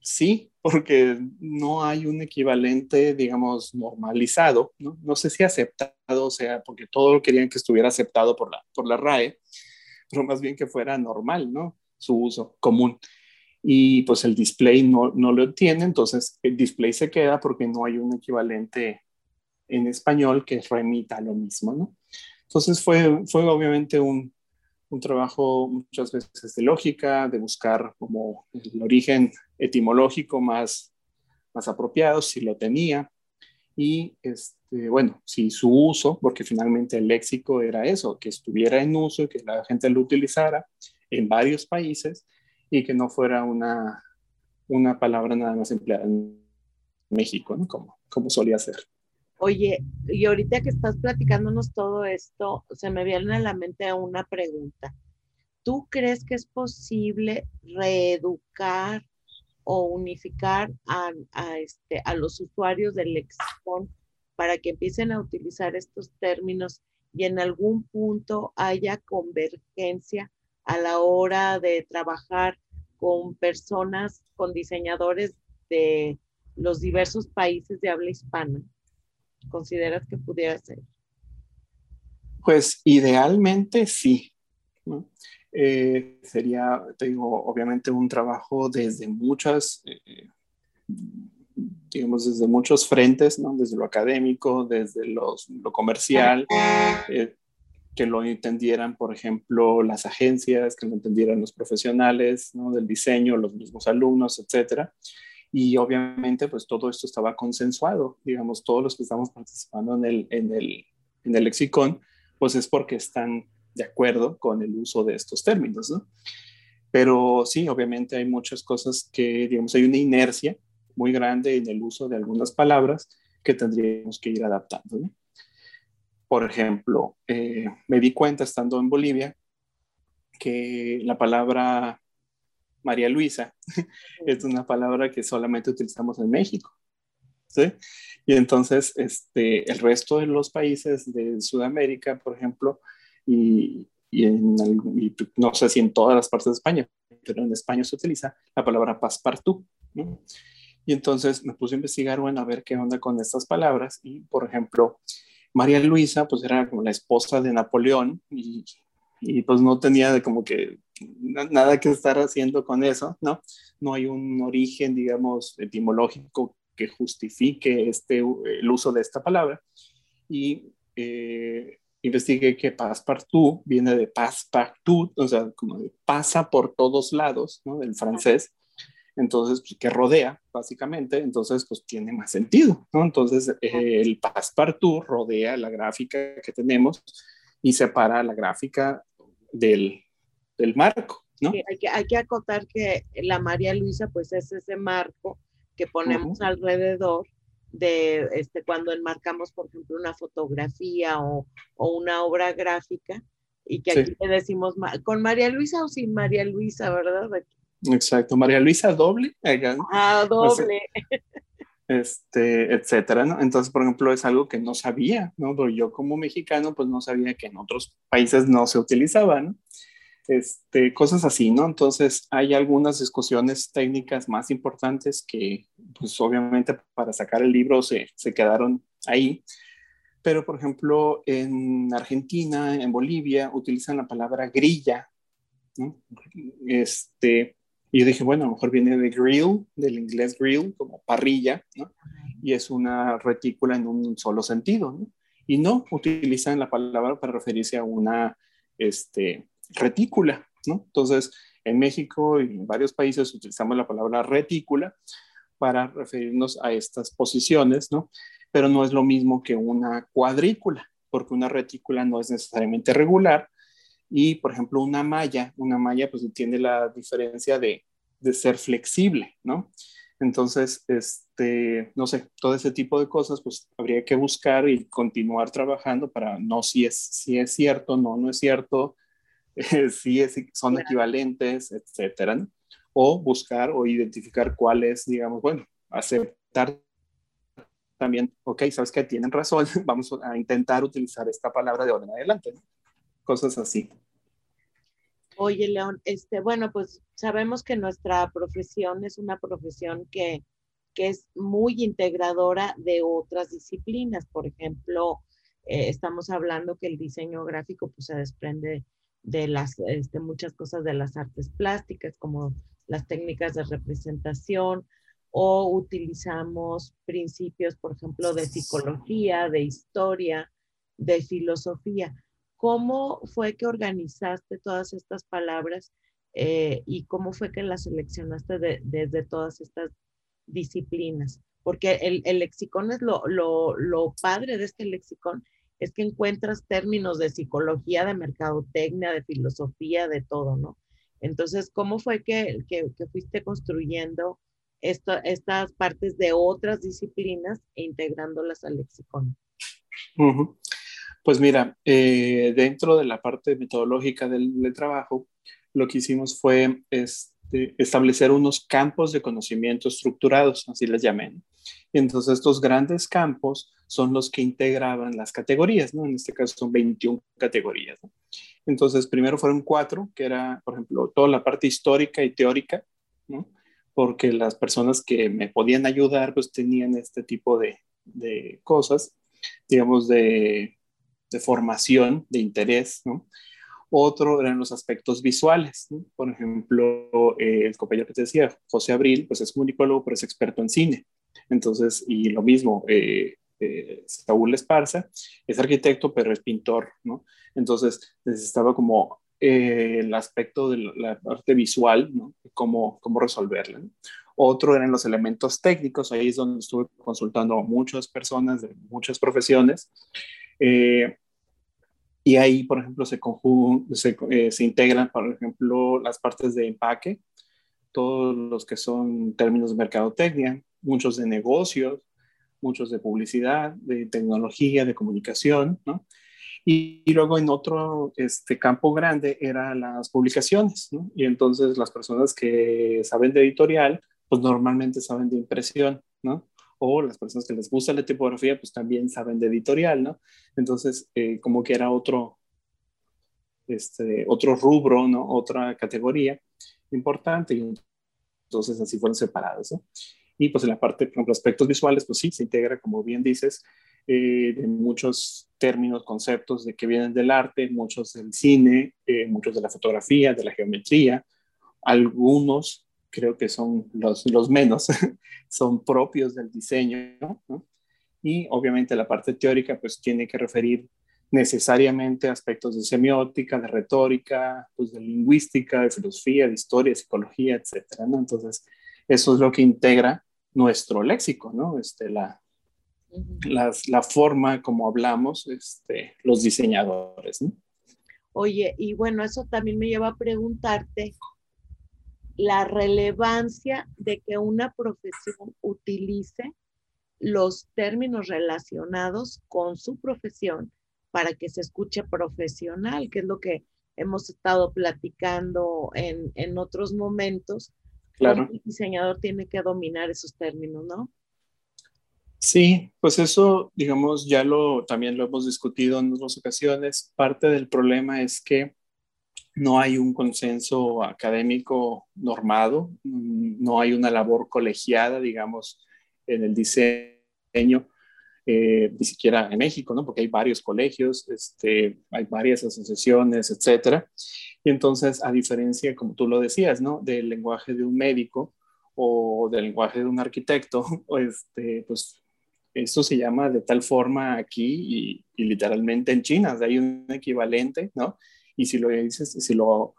sí, porque no hay un equivalente, digamos, normalizado, ¿no? No sé si aceptado, o sea, porque todo querían que estuviera aceptado por la, por la RAE, pero más bien que fuera normal, ¿no? Su uso común. Y pues el display no, no lo tiene, entonces el display se queda porque no hay un equivalente en español que remita a lo mismo, ¿no? Entonces fue, fue obviamente un, un trabajo muchas veces de lógica, de buscar como el origen etimológico más, más apropiado, si lo tenía, y este, bueno, si su uso, porque finalmente el léxico era eso, que estuviera en uso y que la gente lo utilizara en varios países y que no fuera una, una palabra nada más empleada en México, como, como solía ser. Oye, y ahorita que estás platicándonos todo esto, se me viene a la mente una pregunta. ¿Tú crees que es posible reeducar o unificar a, este, a los usuarios del lexicon para que empiecen a utilizar estos términos y en algún punto haya convergencia a la hora de trabajar con personas, con diseñadores de los diversos países de habla hispana? Consideras que pudiera ser? Pues idealmente sí. Eh, sería, te digo, obviamente un trabajo desde muchas, eh, digamos, desde muchos frentes, ¿no? Desde lo académico, desde los, lo comercial, eh, que lo entendieran, por ejemplo, las agencias, que lo entendieran los profesionales, ¿no? Del diseño, los mismos alumnos, etcétera y obviamente pues todo esto estaba consensuado, digamos, todos los que estamos participando en el, en el, en el lexicón, pues es porque están de acuerdo con el uso de estos términos, ¿no? Pero sí, obviamente hay muchas cosas que, digamos, hay una inercia muy grande en el uso de algunas palabras que tendríamos que ir adaptando. Por ejemplo, eh, me di cuenta estando en Bolivia que la palabra María Luisa, es una palabra que solamente utilizamos en México. ¿sí? Y entonces este, el resto de los países de Sudamérica, por ejemplo, y, en, no sé si en todas las partes de España, pero en España se utiliza la palabra passepartout. ¿no? Y entonces me puse a investigar, bueno, a ver qué onda con estas palabras. Y, por ejemplo, María Luisa, pues era como la esposa de Napoleón y, y pues no tenía como que nada que estar haciendo con eso, ¿no? No hay un origen, digamos, etimológico que justifique este, el uso de esta palabra. Y eh, investigué que passepartout viene de passepartout, o sea, como de pasa por todos lados, ¿no? Del francés. Entonces, pues, que rodea, básicamente, entonces, pues tiene más sentido, ¿no? Entonces, eh, el passepartout rodea la gráfica que tenemos y separa la gráfica del, del marco, ¿no? hay, que, hay que acotar que la María Luisa, pues es ese marco que ponemos alrededor de este, cuando enmarcamos, por ejemplo, una fotografía o, o una obra gráfica y que aquí le decimos con María Luisa o sin María Luisa, ¿verdad? Exacto, María Luisa doble. Ah, doble. este, etcétera, ¿no? Entonces, por ejemplo, es algo que no sabía, ¿no? Pero yo como mexicano, pues no sabía que en otros países no se utilizaba, ¿no? este, cosas así, ¿no? Entonces hay algunas discusiones técnicas más importantes que, pues obviamente para sacar el libro se, se quedaron ahí, pero por ejemplo en Argentina, en Bolivia, utilizan la palabra grilla, ¿no? Este, y yo dije, bueno, a lo mejor viene de grill, del inglés grill, como parrilla, ¿no? Y es una retícula en un solo sentido, ¿no? Y no, utilizan la palabra para referirse a una este, retícula, ¿no? Entonces, en México y en varios países utilizamos la palabra retícula para referirnos a estas posiciones, ¿no? Pero no es lo mismo que una cuadrícula, porque una retícula no es necesariamente regular y, por ejemplo, una malla, una malla pues tiene la diferencia de, de ser flexible, ¿no? Entonces, este, no sé, todo ese tipo de cosas, pues habría que buscar y continuar trabajando para no si es, si es cierto, no, no es cierto, si es, son equivalentes, etcétera, ¿no? O buscar o identificar cuál es, digamos, bueno, aceptar también, ok, sabes que tienen razón, vamos a intentar utilizar esta palabra de orden adelante, ¿no? Cosas así. Oye, León, este, bueno, pues sabemos que nuestra profesión es una profesión que, que es muy integradora de otras disciplinas. Por ejemplo, eh, estamos hablando que el diseño gráfico pues, se desprende de las, este, muchas cosas de las artes plásticas, como las técnicas de representación, o utilizamos principios, por ejemplo, de psicología, de historia, de filosofía. ¿Cómo fue que organizaste todas estas palabras eh, y cómo fue que las seleccionaste desde todas estas disciplinas? Porque el, el lexicón es lo, lo, lo, padre de este lexicón, es que encuentras términos de psicología, de mercadotecnia, de filosofía, de todo, ¿no? Entonces, ¿cómo fue que, que, que fuiste construyendo esto, estas partes de otras disciplinas e integrándolas al lexicón? Uh pues mira, eh, dentro de la parte metodológica del, trabajo, lo que hicimos fue este, establecer unos campos de conocimiento estructurados, así les llamé. entonces estos grandes campos son los que integraban las categorías, ¿no? En este caso son 21 categorías. Entonces, primero fueron cuatro, que era, por ejemplo, toda la parte histórica y teórica, ¿no? Porque las personas que me podían ayudar, pues tenían este tipo de, de cosas, digamos, de de formación, de interés, ¿no? Otro eran los aspectos visuales. Por ejemplo, eh, el compañero que te decía, José Abril, pues es comunicólogo, pero es experto en cine. Entonces, y lo mismo, eh, eh, Saúl Esparza es arquitecto, pero es pintor, ¿no? Entonces, necesitaba como el aspecto de la parte visual, ¿no? Cómo, cómo resolverla. ¿no? Otro eran los elementos técnicos, ahí es donde estuve consultando a muchas personas de muchas profesiones eh, y ahí, por ejemplo, se, se, eh, se, integran, por ejemplo, las partes de empaque, todos los que son términos de mercadotecnia, muchos de negocios, muchos de publicidad, de tecnología, de comunicación, ¿no? Y, luego en otro este, campo grande eran las publicaciones, ¿no? Y entonces las personas que saben de editorial, pues normalmente saben de impresión, ¿no? O las personas que les gusta la tipografía, pues también saben de editorial, ¿no? Entonces, eh, como que era otro, este, otro rubro, ¿no? Otra categoría importante, y entonces así fueron separados, ¿no? Y pues en la parte, por ejemplo, aspectos visuales, pues sí, se integra, como bien dices, eh, en muchos términos, conceptos de que vienen del arte, muchos del cine, eh, muchos de la fotografía, de la geometría, algunos creo que son los, los menos, son propios del diseño, ¿no? Y obviamente la parte teórica pues tiene que referir necesariamente aspectos de semiótica, de retórica, pues de lingüística, de filosofía, de historia, de psicología, etcétera, ¿no? Entonces, eso es lo que integra nuestro léxico, ¿no? Este, la, la forma como hablamos este, los diseñadores, ¿no? Oye, y bueno, eso también me lleva a preguntarte la relevancia de que una profesión utilice los términos relacionados con su profesión para que se escuche profesional, que es lo que hemos estado platicando en, en otros momentos. Claro. El diseñador tiene que dominar esos términos, ¿no? Sí, pues eso, digamos, ya lo también lo hemos discutido en otras ocasiones. Parte del problema es que no hay un consenso académico normado, mm, no hay una labor colegiada, digamos, en el diseño eh, ni siquiera en México, ¿no? Porque hay varios colegios, este, hay varias asociaciones, etcétera. Y entonces, a diferencia, como tú lo decías, ¿no? Del lenguaje de un médico o del lenguaje de un arquitecto, este, pues esto se llama de tal forma aquí y, literalmente en China, hay un equivalente, ¿no? Y si lo dices, si lo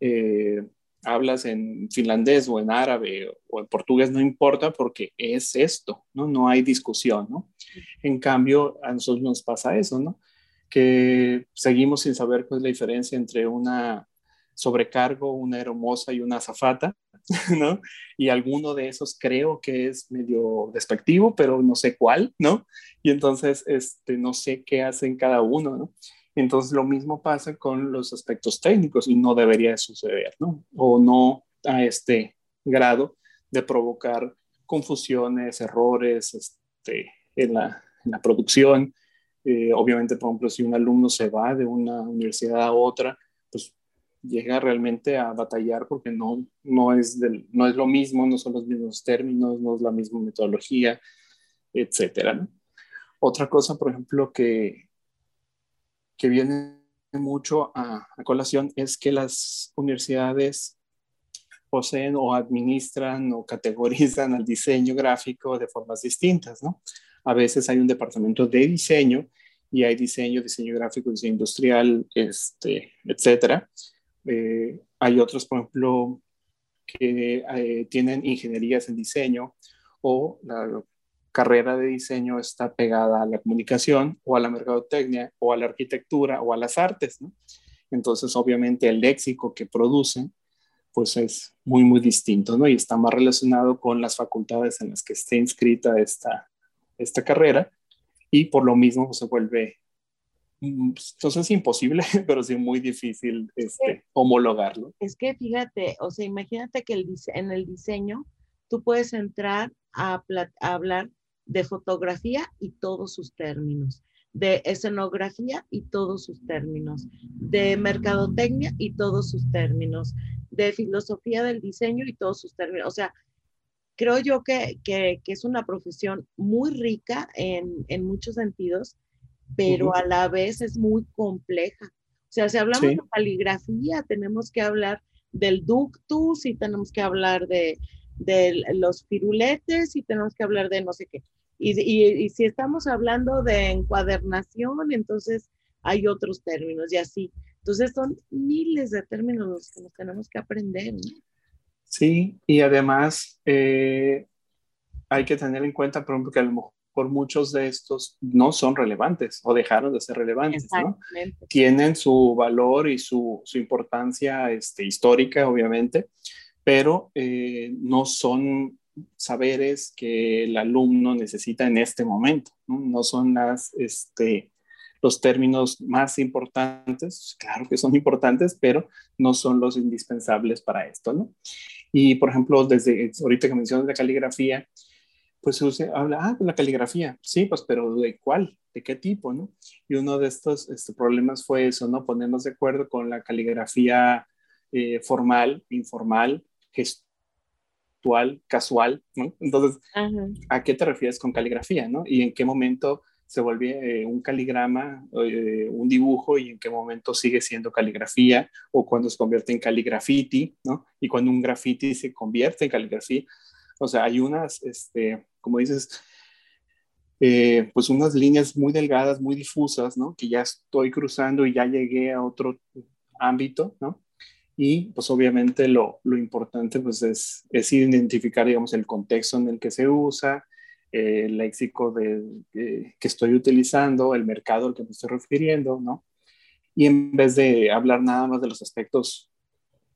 eh, hablas en finlandés o en árabe o en portugués, no importa porque es esto, ¿no? No hay discusión, ¿no? En cambio, a nosotros nos pasa eso, ¿no? Que seguimos sin saber cuál es la diferencia entre una sobrecargo, una hermosa y una azafata, ¿no? Y alguno de esos creo que es medio despectivo, pero no sé cuál, ¿no? Y entonces, este, no sé qué hacen cada uno, ¿no? Entonces, lo mismo pasa con los aspectos técnicos y no debería suceder, ¿no? O no a este grado de provocar confusiones, errores este, en, la, en la producción. Eh, obviamente, por ejemplo, si un alumno se va de una universidad a otra, pues llega realmente a batallar porque no, no, es del, no es lo mismo, no son los mismos términos, no es la misma metodología, etcétera. ¿no? Otra cosa, por ejemplo, que, que viene mucho a, a, colación es que las universidades poseen o administran o categorizan al diseño gráfico de formas distintas, ¿no? A veces hay un departamento de diseño y hay diseño, diseño gráfico, diseño industrial, este, etcétera. Eh, hay otros, por ejemplo, que eh, tienen ingenierías en diseño o la carrera de diseño está pegada a la comunicación o a la mercadotecnia o a la arquitectura o a las artes. ¿no? Entonces, obviamente, el léxico que producen pues es muy, muy distinto, ¿no? Y está más relacionado con las facultades en las que esté inscrita esta, esta carrera y por lo mismo se vuelve Mm, pues, entonces es imposible, pero sí muy difícil este, homologarlo. Es que fíjate, o sea, imagínate que el, en el diseño tú puedes entrar a, a, hablar de fotografía y todos sus términos, de escenografía y todos sus términos, de mercadotecnia y todos sus términos, de filosofía del diseño y todos sus términos. O sea, creo yo que, que, que es una profesión muy rica en, en muchos sentidos pero a la vez es muy compleja. O sea, si hablamos de caligrafía, tenemos que hablar del ductus y tenemos que hablar de, de los firuletes y tenemos que hablar de no sé qué. Y, y, si estamos hablando de encuadernación, entonces hay otros términos y así. Entonces son miles de términos los que nos tenemos que aprender. ¿no? Sí, y además eh, hay que tener en cuenta, por ejemplo, que a lo mejor por muchos de estos no son relevantes o dejaron de ser relevantes, ¿no? Tienen su valor y su, su importancia este, histórica, obviamente, pero eh, no son saberes que el alumno necesita en este momento, no, son las, este, los términos más importantes, claro que son importantes, pero no son los indispensables para esto, ¿no? Y, por ejemplo, desde ahorita que mencionas la caligrafía, pues se habla, ah, la caligrafía, sí, pues, pero ¿de cuál? ¿De qué tipo, no? Y uno de estos este, problemas fue eso, ¿no? Ponernos de acuerdo con la caligrafía eh, formal, informal, casual, ¿no? Entonces, ¿a qué te refieres con caligrafía, no? Y en qué momento se vuelve eh, un caligrama, eh, un dibujo, y en qué momento sigue siendo caligrafía, o cuando se convierte en caligrafiti, ¿no? Y cuando un graffiti se convierte en caligrafía. O sea, hay unas, este, como dices, eh, pues unas líneas muy delgadas, muy difusas, ¿no? Que ya estoy cruzando y ya llegué a otro ámbito, ¿no? Y pues obviamente lo, lo importante pues es, es, identificar, digamos, el contexto en el que se usa, el léxico de, que estoy utilizando, el mercado al que me estoy refiriendo, ¿no? Y en vez de hablar nada más de los aspectos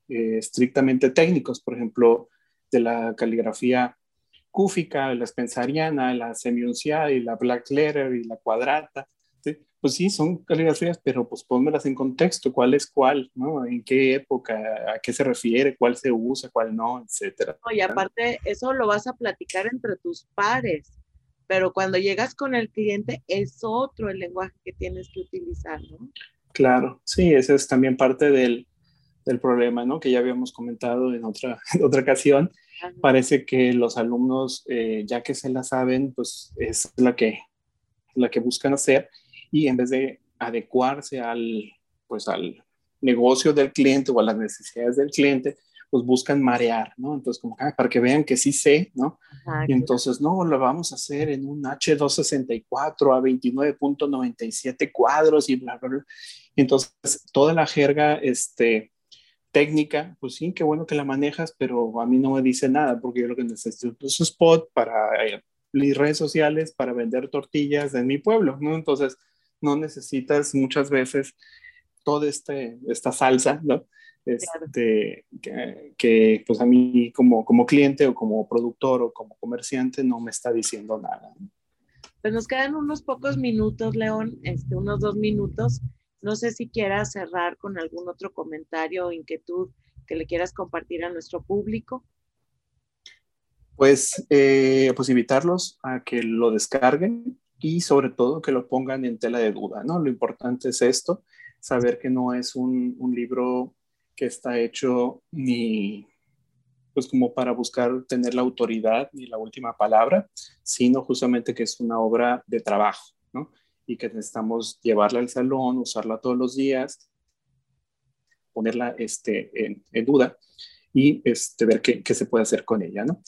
eh, estrictamente técnicos, por ejemplo, de la caligrafía cúfica, la spenceriana, la semiunciada y la black letter y la cuadrata. Pues sí, son caligrafías, pero pues pónmelas en contexto, cuál es cuál, ¿no? En qué época, a qué se refiere, cuál se usa, cuál no, etcétera. y aparte, eso lo vas a platicar entre tus pares, pero cuando llegas con el cliente es otro el lenguaje que tienes que utilizar, ¿no? Claro, sí, ese es también parte del, del problema, ¿no? Que ya habíamos comentado en otra, en otra ocasión. Parece que los alumnos, eh, ya que se la saben, pues es la que la que buscan hacer y en vez de adecuarse al, pues al negocio del cliente o a las necesidades del cliente, pues buscan marear, ¿no? Entonces, como ah, para que vean que sí sé, ¿no? y entonces, no, lo vamos a hacer en un H264 a 29.97 cuadros y bla, bla, bla. Entonces, toda la jerga este, técnica, pues sí, qué bueno que la manejas, pero a mí no me dice nada, porque yo lo que necesito es un spot para eh, redes sociales, para vender tortillas en mi pueblo, ¿no? Entonces, no necesitas muchas veces toda este, esta salsa, ¿no? Este, que, pues a mí como, como cliente o como productor o como comerciante no me está diciendo nada. Pues nos quedan unos pocos minutos, León, este, unos dos minutos. No sé si quieras cerrar con algún otro comentario o inquietud que le quieras compartir a nuestro público. Pues, eh, pues invitarlos a que lo descarguen y sobre todo que lo pongan en tela de duda, ¿no? Lo importante es esto, saber que no es un, un libro que está hecho ni pues como para buscar tener la autoridad ni la última palabra, sino justamente que es una obra de trabajo, ¿no? Y que necesitamos llevarla al salón, usarla todos los días, ponerla este, en, duda y este, ver qué, qué, se puede hacer con ella, ¿no?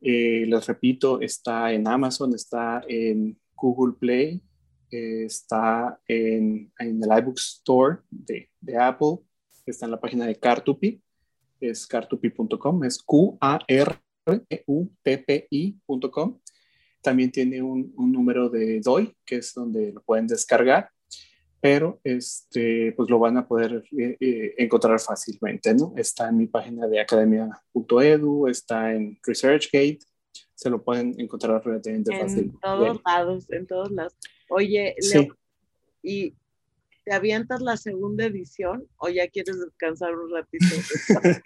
Eh, les repito, está en Amazon, está en Google Play, eh, está en, en, el iBook Store de, de Apple, está en la página de Cartupi, es cartupi.com, es Q-A-R-U-P-P-I.com. También tiene un, un, número de DOI, que es donde lo pueden descargar, pero este, pues lo van a poder eh, eh, encontrar fácilmente, ¿no? Está en mi página de academia.edu, está en ResearchGate, se lo pueden encontrar relativamente fácil. En todos lados, en todos lados. Oye, Leo, ¿y te avientas la segunda edición o ya quieres descansar un ratito?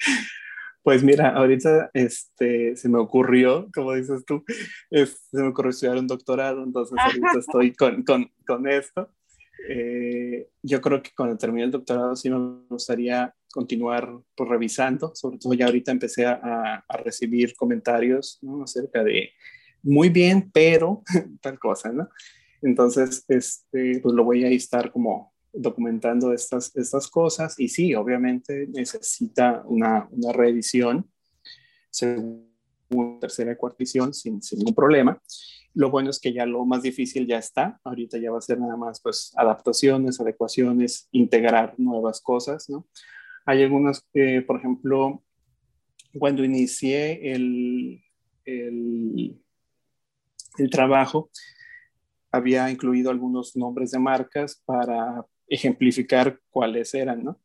Pues mira, ahorita este, se me ocurrió, como dices tú, se me ocurrió estudiar un doctorado, entonces ahorita estoy con, con, con esto. Eh, yo creo que cuando termine el doctorado sí me gustaría continuar pues, revisando, sobre todo ya ahorita empecé a, a recibir comentarios ¿no? acerca de muy bien, pero tal cosa, ¿no? Entonces, este, pues lo voy a estar como documentando estas, estas cosas y sí, obviamente necesita una, una reedición, segunda, tercera cuarta edición sin, sin, ningún problema. Lo bueno es que ya lo más difícil ya está, ahorita ya va a ser nada más pues adaptaciones, adecuaciones, integrar nuevas cosas, ¿no? Hay algunas, por ejemplo, cuando inicié el, el, el trabajo, había incluido algunos nombres de marcas para ejemplificar cuáles eran, ¿no?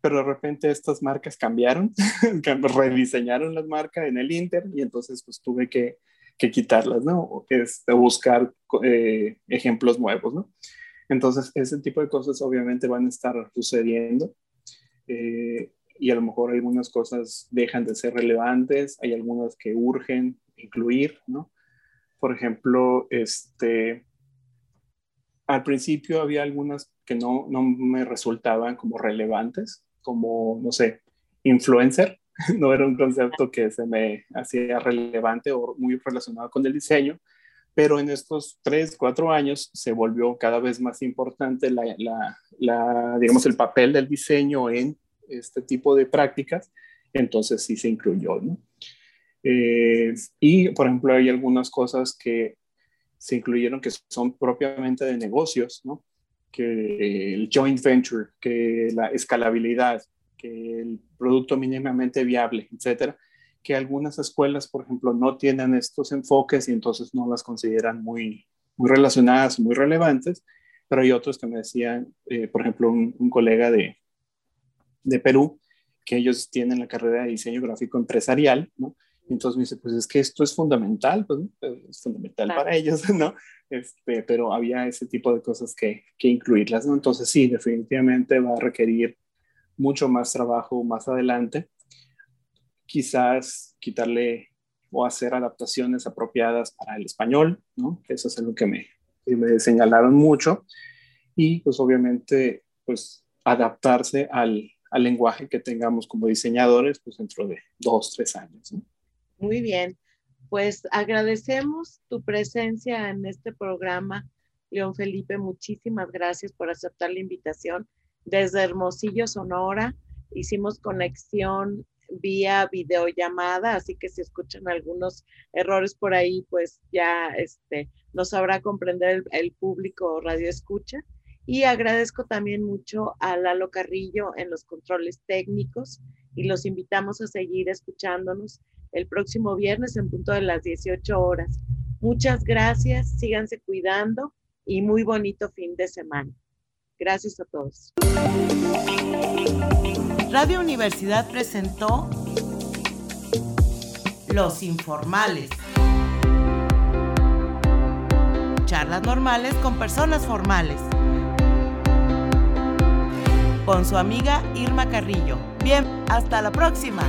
Pero de repente estas marcas cambiaron, rediseñaron las marcas en el Inter y entonces pues tuve que, que quitarlas, ¿no? Este, buscar eh, ejemplos nuevos, ¿no? Entonces ese tipo de cosas obviamente van a estar sucediendo eh, y a lo mejor algunas cosas dejan de ser relevantes, hay algunas que urgen incluir, ¿no? Por ejemplo, este, al principio había algunas que no, no me resultaban como relevantes, como, no sé, influencer. No era un concepto que se me hacía relevante o muy relacionado con el diseño, pero en estos tres, cuatro años se volvió cada vez más importante la, la, la, digamos, el papel del diseño en este tipo de prácticas, entonces sí se incluyó, ¿no? Eh, y, por ejemplo, hay algunas cosas que se incluyeron que son propiamente de negocios, ¿no? que el joint venture, que la escalabilidad, que el producto mínimamente viable, etcétera, que algunas escuelas, por ejemplo, no tienen estos enfoques y entonces no las consideran muy, muy relacionadas, muy relevantes, pero hay otros que me decían, eh, por ejemplo, un, un colega de, de Perú, que ellos tienen la carrera de diseño gráfico empresarial, ¿no? Entonces me dice, pues es que esto es fundamental, pues es fundamental para ellos, ¿no? Este, pero había ese tipo de cosas que, que incluirlas, ¿no? Entonces sí, definitivamente va a requerir mucho más trabajo más adelante. Quizás quitarle o hacer adaptaciones apropiadas para el español, ¿no? Eso es algo que me, me señalaron mucho. Y pues obviamente, pues adaptarse al, al lenguaje que tengamos como diseñadores, pues dentro de dos, tres años, ¿no? Muy bien, pues agradecemos tu presencia en este programa León Felipe, muchísimas gracias por aceptar la invitación. Desde Hermosillo, Sonora, hicimos conexión vía videollamada, así que si escuchan algunos errores por ahí, pues ya este, nos sabrá comprender el, público radio escucha. Y agradezco también mucho a Lalo Carrillo en los controles técnicos y los invitamos a seguir escuchándonos el próximo viernes en punto de las 18 horas. Muchas gracias, síganse cuidando y muy bonito fin de semana. Gracias a todos. Radio Universidad presentó Los Informales. Charlas normales con personas formales. Con su amiga Irma Carrillo. Bien, hasta la próxima.